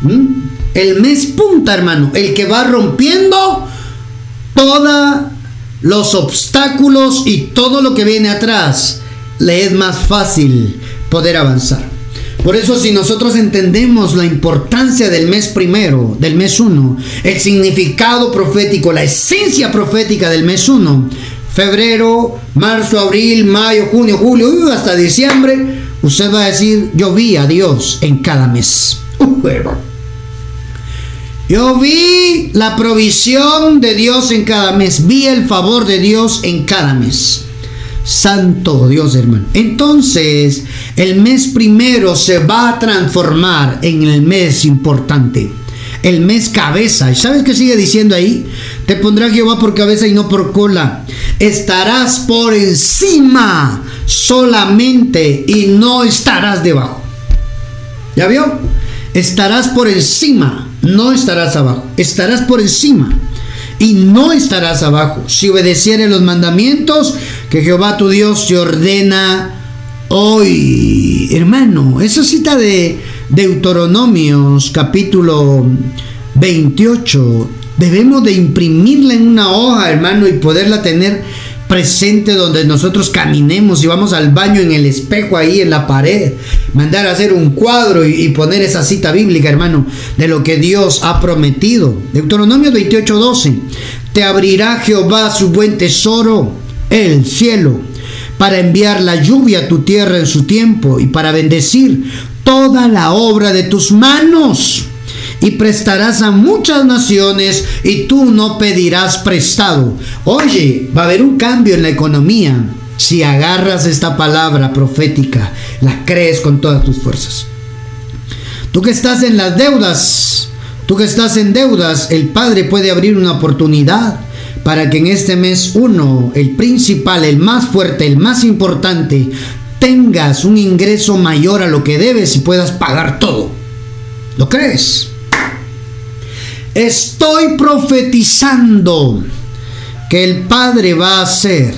Speaker 1: ¿Mm? El mes punta, hermano, el que va rompiendo toda los obstáculos y todo lo que viene atrás, le es más fácil poder avanzar. Por eso si nosotros entendemos la importancia del mes primero, del mes uno, el significado profético, la esencia profética del mes uno, febrero, marzo, abril, mayo, junio, julio, hasta diciembre, usted va a decir, yo vi a Dios en cada mes. Uh, yo vi la provisión de Dios en cada mes, vi el favor de Dios en cada mes. Santo Dios, hermano. Entonces, el mes primero se va a transformar en el mes importante. El mes cabeza. ¿Y sabes qué sigue diciendo ahí? Te pondrá Jehová por cabeza y no por cola. Estarás por encima solamente y no estarás debajo. ¿Ya vio? Estarás por encima no estarás abajo, estarás por encima y no estarás abajo si obedecieres los mandamientos que Jehová tu Dios te ordena hoy. Hermano, esa cita de Deuteronomios capítulo 28 debemos de imprimirla en una hoja, hermano, y poderla tener presente donde nosotros caminemos y vamos al baño en el espejo ahí en la pared, mandar a hacer un cuadro y, poner esa cita bíblica, hermano, de lo que Dios ha prometido. Deuteronomio 28:12, te abrirá Jehová su buen tesoro, el cielo, para enviar la lluvia a tu tierra en su tiempo y para bendecir toda la obra de tus manos y prestarás a muchas naciones y tú no pedirás prestado. Oye, va a haber un cambio en la economía si agarras esta palabra profética, la crees con todas tus fuerzas. Tú que estás en las deudas, tú que estás en deudas, el Padre puede abrir una oportunidad para que en este mes uno, el principal, el más fuerte, el más importante, tengas un ingreso mayor a lo que debes y puedas pagar todo. ¿Lo crees? Estoy profetizando que el Padre va a hacer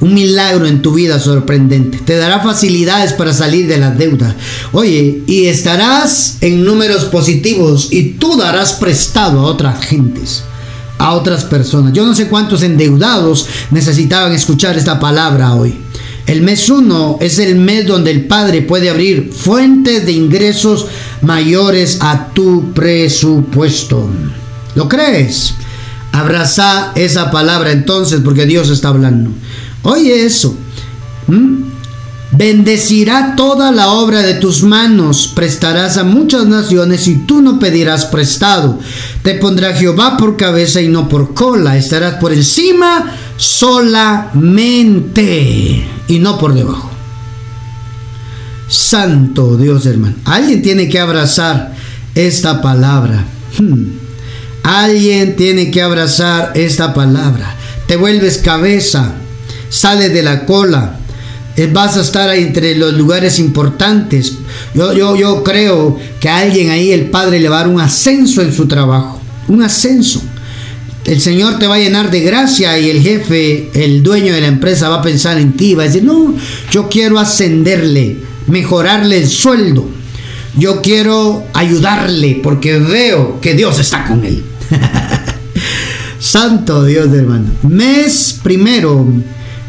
Speaker 1: un milagro en tu vida sorprendente. Te dará facilidades para salir de la deuda. Oye, y estarás en números positivos y tú darás prestado a otras gentes, a otras personas. Yo no sé cuántos endeudados necesitaban escuchar esta palabra hoy. El mes 1 es el mes donde el Padre puede abrir fuentes de ingresos mayores a tu presupuesto. ¿Lo crees? Abraza esa palabra entonces porque Dios está hablando. Oye eso. Bendecirá toda la obra de tus manos, prestarás a muchas naciones y tú no pedirás prestado. Te pondrá Jehová por cabeza y no por cola, estarás por encima solamente y no por debajo. Santo Dios, hermano. Alguien tiene que abrazar esta palabra. Hmm. Alguien tiene que abrazar esta palabra. Te vuelves cabeza, sale de la cola. Eh, vas a estar entre los lugares importantes. Yo, yo, yo creo que a alguien ahí el Padre le va a dar un ascenso en su trabajo. Un ascenso el Señor te va a llenar de gracia y el jefe, el dueño de la empresa va a pensar en ti, va a decir, no, yo quiero ascenderle, mejorarle el sueldo, yo quiero ayudarle porque veo que Dios está con él. Santo Dios, hermano. Mes primero,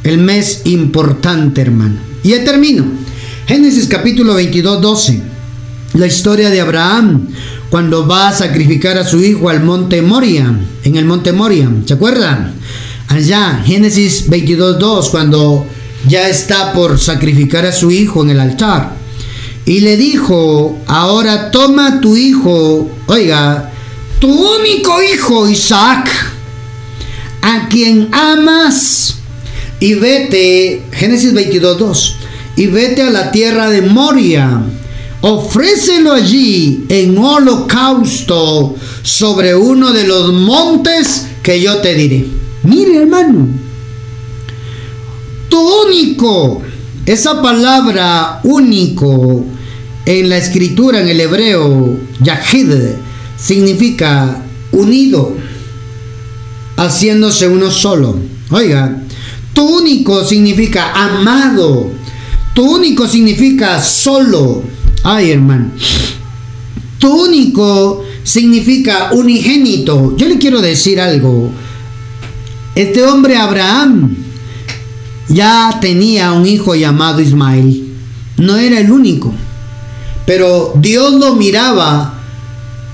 Speaker 1: el mes importante, hermano. Y ya termino. Génesis capítulo 22, 12. La historia de Abraham cuando va a sacrificar a su hijo al monte Moria, en el monte Moria, ¿se acuerdan? Allá, Génesis 22.2, cuando ya está por sacrificar a su hijo en el altar. Y le dijo, ahora toma tu hijo, oiga, tu único hijo Isaac, a quien amas, y vete, Génesis 22.2, y vete a la tierra de Moria ofrécelo allí en holocausto sobre uno de los montes que yo te diré. Mire hermano, tu único, esa palabra único en la escritura en el hebreo, Yahid, significa unido, haciéndose uno solo. Oiga, tu único significa amado, tu único significa solo. Ay, hermano. Tu único significa unigénito. Yo le quiero decir algo. Este hombre Abraham ya tenía un hijo llamado Ismael. No era el único. Pero Dios lo miraba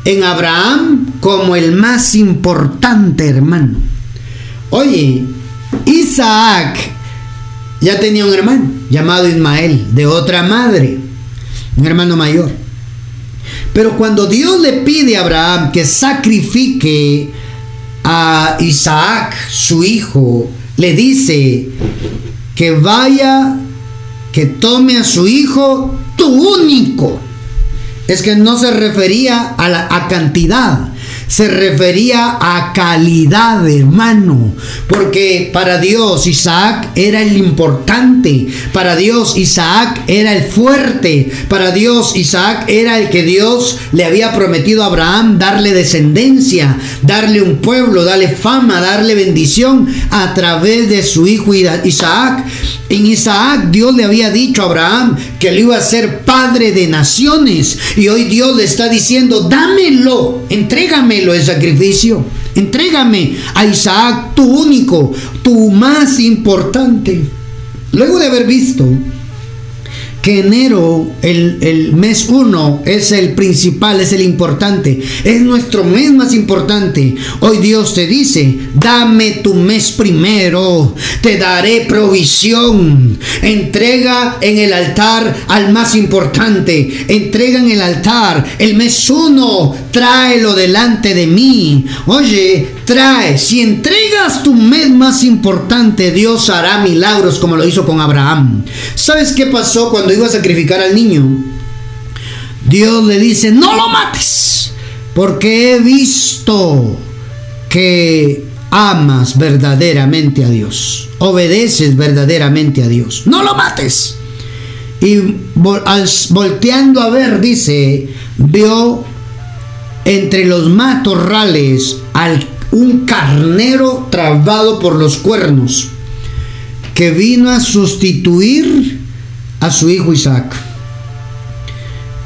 Speaker 1: en Abraham como el más importante hermano. Oye, Isaac ya tenía un hermano llamado Ismael, de otra madre un hermano mayor. Pero cuando Dios le pide a Abraham que sacrifique a Isaac, su hijo, le dice que vaya, que tome a su hijo, tu único. Es que no se refería a la cantidad, se refería a calidad, hermano. Porque para Dios Isaac era el importante. Para Dios Isaac era el fuerte. Para Dios Isaac era el que Dios le había prometido a Abraham darle descendencia, darle un pueblo, darle fama, darle bendición a través de su hijo Isaac. En Isaac Dios le había dicho a Abraham que le iba a ser padre de naciones. Y hoy Dios le está diciendo, dámelo, entrégamelo el sacrificio. Entrégame a Isaac, tu único, tu más importante. Luego de haber visto que enero, el, el mes 1, es el principal, es el importante, es nuestro mes más importante. Hoy Dios te dice, dame tu mes primero, te daré provisión. Entrega en el altar al más importante, entrega en el altar el mes 1, tráelo delante de mí. Oye, trae, si entregas tu mes más importante, Dios hará milagros como lo hizo con Abraham. ¿Sabes qué pasó cuando iba a sacrificar al niño? Dios le dice, no lo mates, porque he visto que amas verdaderamente a Dios, obedeces verdaderamente a Dios, no lo mates. Y volteando a ver, dice, vio entre los matorrales al un carnero trabado por los cuernos que vino a sustituir a su hijo Isaac.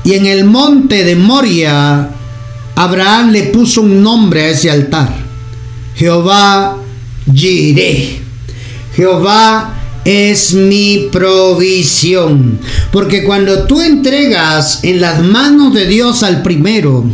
Speaker 1: Y en el monte de Moria, Abraham le puso un nombre a ese altar. Jehová Jireh. Jehová es mi provisión. Porque cuando tú entregas en las manos de Dios al primero,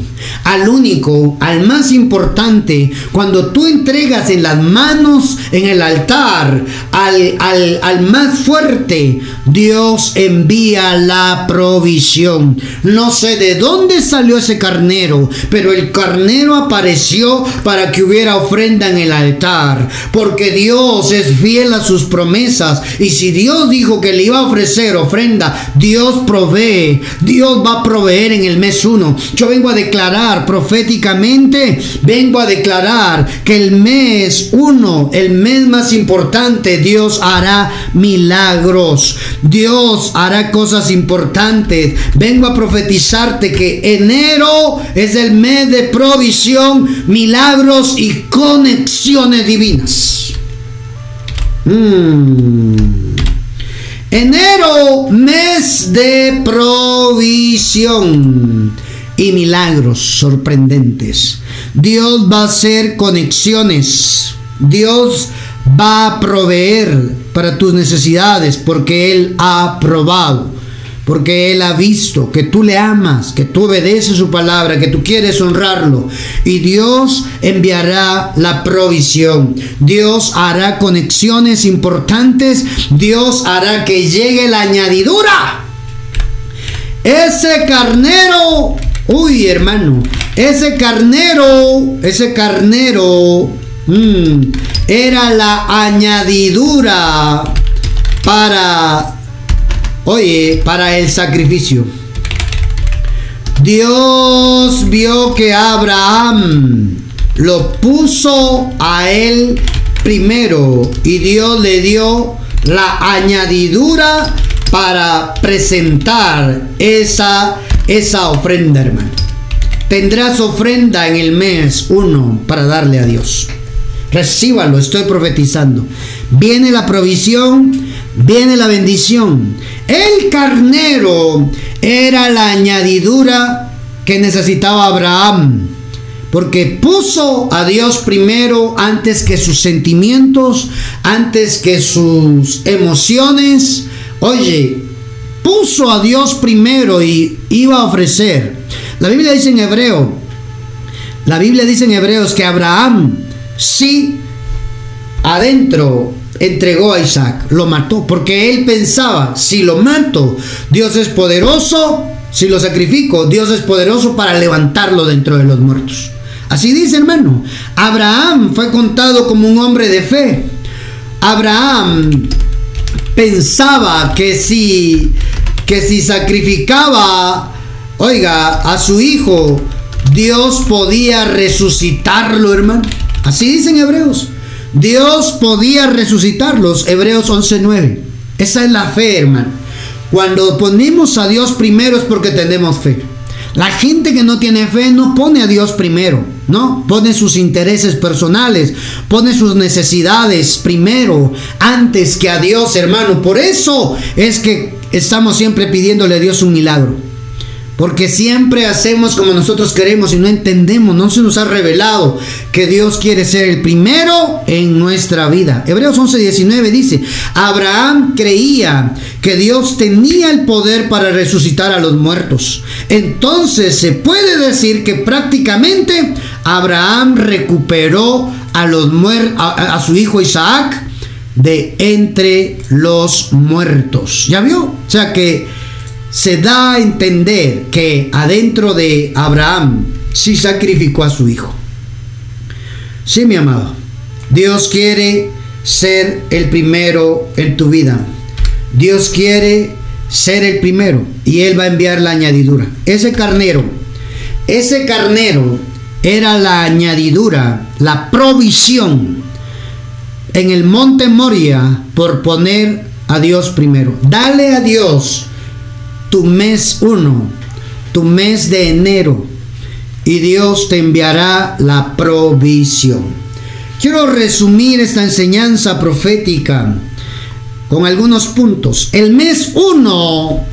Speaker 1: al único, al más importante, cuando tú entregas en las manos, en el altar, al, al, al más fuerte, Dios envía la provisión. No sé de dónde salió ese carnero, pero el carnero apareció para que hubiera ofrenda en el altar. Porque Dios es fiel a sus promesas. Y si Dios dijo que le iba a ofrecer ofrenda, Dios provee. Dios va a proveer en el mes 1. Yo vengo a declarar proféticamente, vengo a declarar que el mes 1, el mes más importante, Dios hará milagros. Dios hará cosas importantes. Vengo a profetizarte que enero es el mes de provisión, milagros y conexiones divinas. Mm. Enero, mes de provisión y milagros sorprendentes. Dios va a hacer conexiones. Dios va a proveer para tus necesidades porque Él ha probado, porque Él ha visto que tú le amas, que tú obedeces su palabra, que tú quieres honrarlo. Y Dios enviará la provisión. Dios hará conexiones importantes. Dios hará que llegue la añadidura. Ese carnero, uy hermano, ese carnero, ese carnero Mm, era la añadidura para, oye, para el sacrificio. Dios vio que Abraham lo puso a él primero y Dios le dio la añadidura para presentar esa, esa ofrenda, hermano. Tendrás ofrenda en el mes uno para darle a Dios. Recíbalo, estoy profetizando. Viene la provisión, viene la bendición. El carnero era la añadidura que necesitaba Abraham. Porque puso a Dios primero antes que sus sentimientos, antes que sus emociones. Oye, puso a Dios primero y iba a ofrecer. La Biblia dice en hebreo, la Biblia dice en hebreos que Abraham sí adentro entregó a Isaac, lo mató, porque él pensaba, si lo mato, Dios es poderoso, si lo sacrifico, Dios es poderoso para levantarlo dentro de los muertos. Así dice hermano, Abraham fue contado como un hombre de fe. Abraham pensaba que si que si sacrificaba, oiga, a su hijo, Dios podía resucitarlo, hermano. Así dicen Hebreos. Dios podía resucitarlos. Hebreos 11:9. Esa es la fe, hermano. Cuando ponemos a Dios primero es porque tenemos fe. La gente que no tiene fe no pone a Dios primero, ¿no? Pone sus intereses personales, pone sus necesidades primero, antes que a Dios, hermano. Por eso es que estamos siempre pidiéndole a Dios un milagro. Porque siempre hacemos como nosotros queremos y no entendemos, no se nos ha revelado que Dios quiere ser el primero en nuestra vida. Hebreos 11:19 dice, Abraham creía que Dios tenía el poder para resucitar a los muertos. Entonces se puede decir que prácticamente Abraham recuperó a, los a su hijo Isaac de entre los muertos. ¿Ya vio? O sea que se da a entender que adentro de Abraham sí sacrificó a su hijo. Sí, mi amado. Dios quiere ser el primero en tu vida. Dios quiere ser el primero y Él va a enviar la añadidura. Ese carnero, ese carnero era la añadidura, la provisión en el monte Moria por poner a Dios primero. Dale a Dios tu mes 1, tu mes de enero, y Dios te enviará la provisión. Quiero resumir esta enseñanza profética con algunos puntos. El mes 1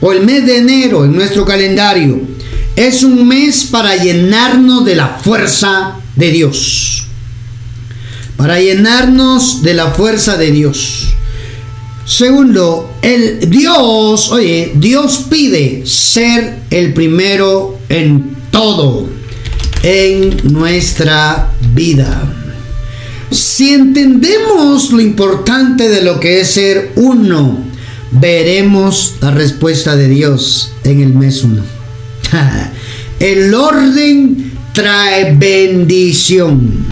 Speaker 1: o el mes de enero en nuestro calendario es un mes para llenarnos de la fuerza de Dios. Para llenarnos de la fuerza de Dios. Segundo, el Dios, oye, Dios pide ser el primero en todo en nuestra vida. Si entendemos lo importante de lo que es ser uno, veremos la respuesta de Dios en el mes uno. El orden trae bendición.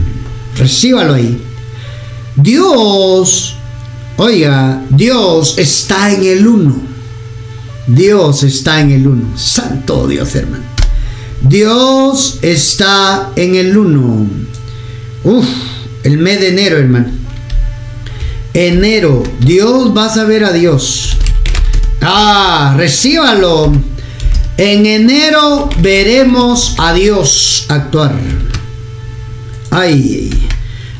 Speaker 1: Recíbalo ahí. Dios Oiga, Dios está en el uno. Dios está en el uno. Santo Dios, hermano. Dios está en el uno. Uf, el mes de enero, hermano. Enero, Dios va a ver a Dios. Ah, recíbalo. En enero veremos a Dios actuar. Ay,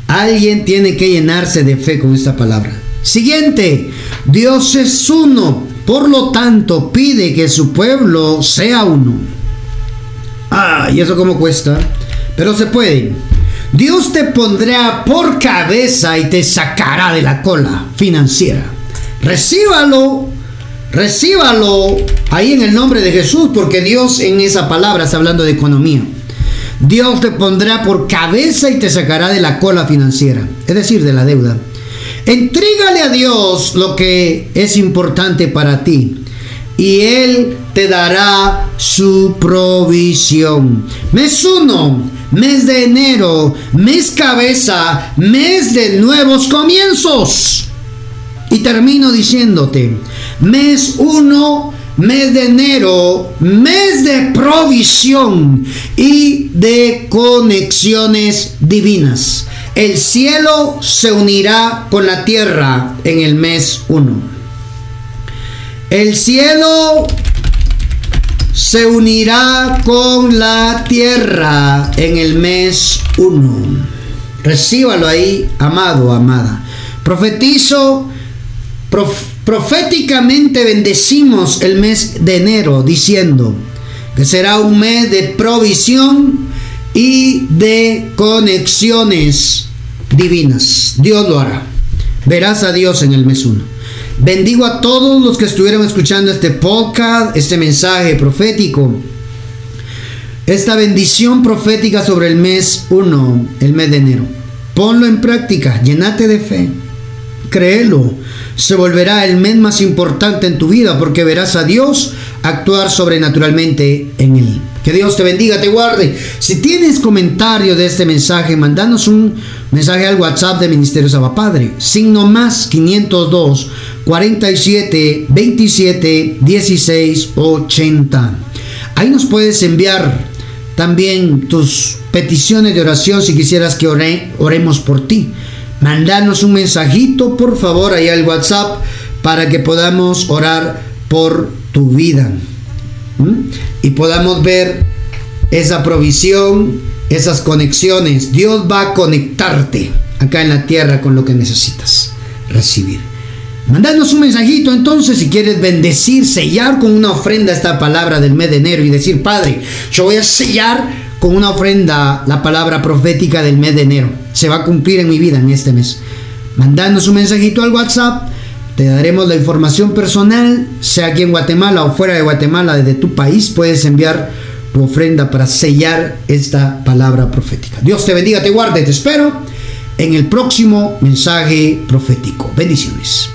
Speaker 1: alguien tiene que llenarse de fe con esta palabra. Siguiente, Dios es uno, por lo tanto pide que su pueblo sea uno. Ah, ¿y eso cómo cuesta? Pero se puede. Dios te pondrá por cabeza y te sacará de la cola financiera. Recíbalo, recíbalo ahí en el nombre de Jesús, porque Dios en esa palabra está hablando de economía. Dios te pondrá por cabeza y te sacará de la cola financiera, es decir, de la deuda. Entrégale a Dios lo que es importante para ti y Él te dará su provisión. Mes 1, mes de enero, mes cabeza, mes de nuevos comienzos. Y termino diciéndote, mes 1, mes de enero, mes de provisión y de conexiones divinas. El cielo se unirá con la tierra en el mes 1. El cielo se unirá con la tierra en el mes 1. Recíbalo ahí, amado, amada. Profetizo, proféticamente bendecimos el mes de enero diciendo que será un mes de provisión y de conexiones divinas. Dios lo hará. Verás a Dios en el mes 1. Bendigo a todos los que estuvieron escuchando este podcast, este mensaje profético. Esta bendición profética sobre el mes 1, el mes de enero. Ponlo en práctica, llenate de fe. Créelo. Se volverá el mes más importante en tu vida porque verás a Dios actuar sobrenaturalmente en él. Que Dios te bendiga, te guarde. Si tienes comentario de este mensaje, mandanos un mensaje al WhatsApp de Ministerio Saba Padre. Signo más 502 47 27 16 80. Ahí nos puedes enviar también tus peticiones de oración si quisieras que oremos por ti. Mandanos un mensajito, por favor, ahí al WhatsApp para que podamos orar por tu vida y podamos ver esa provisión, esas conexiones. Dios va a conectarte acá en la tierra con lo que necesitas recibir. Mandanos un mensajito entonces si quieres bendecir, sellar con una ofrenda esta palabra del mes de enero y decir, Padre, yo voy a sellar con una ofrenda la palabra profética del mes de enero. Se va a cumplir en mi vida en este mes. Mandanos un mensajito al WhatsApp. Te daremos la información personal, sea aquí en Guatemala o fuera de Guatemala, desde tu país, puedes enviar tu ofrenda para sellar esta palabra profética. Dios te bendiga, te guarde, te espero en el próximo mensaje profético. Bendiciones.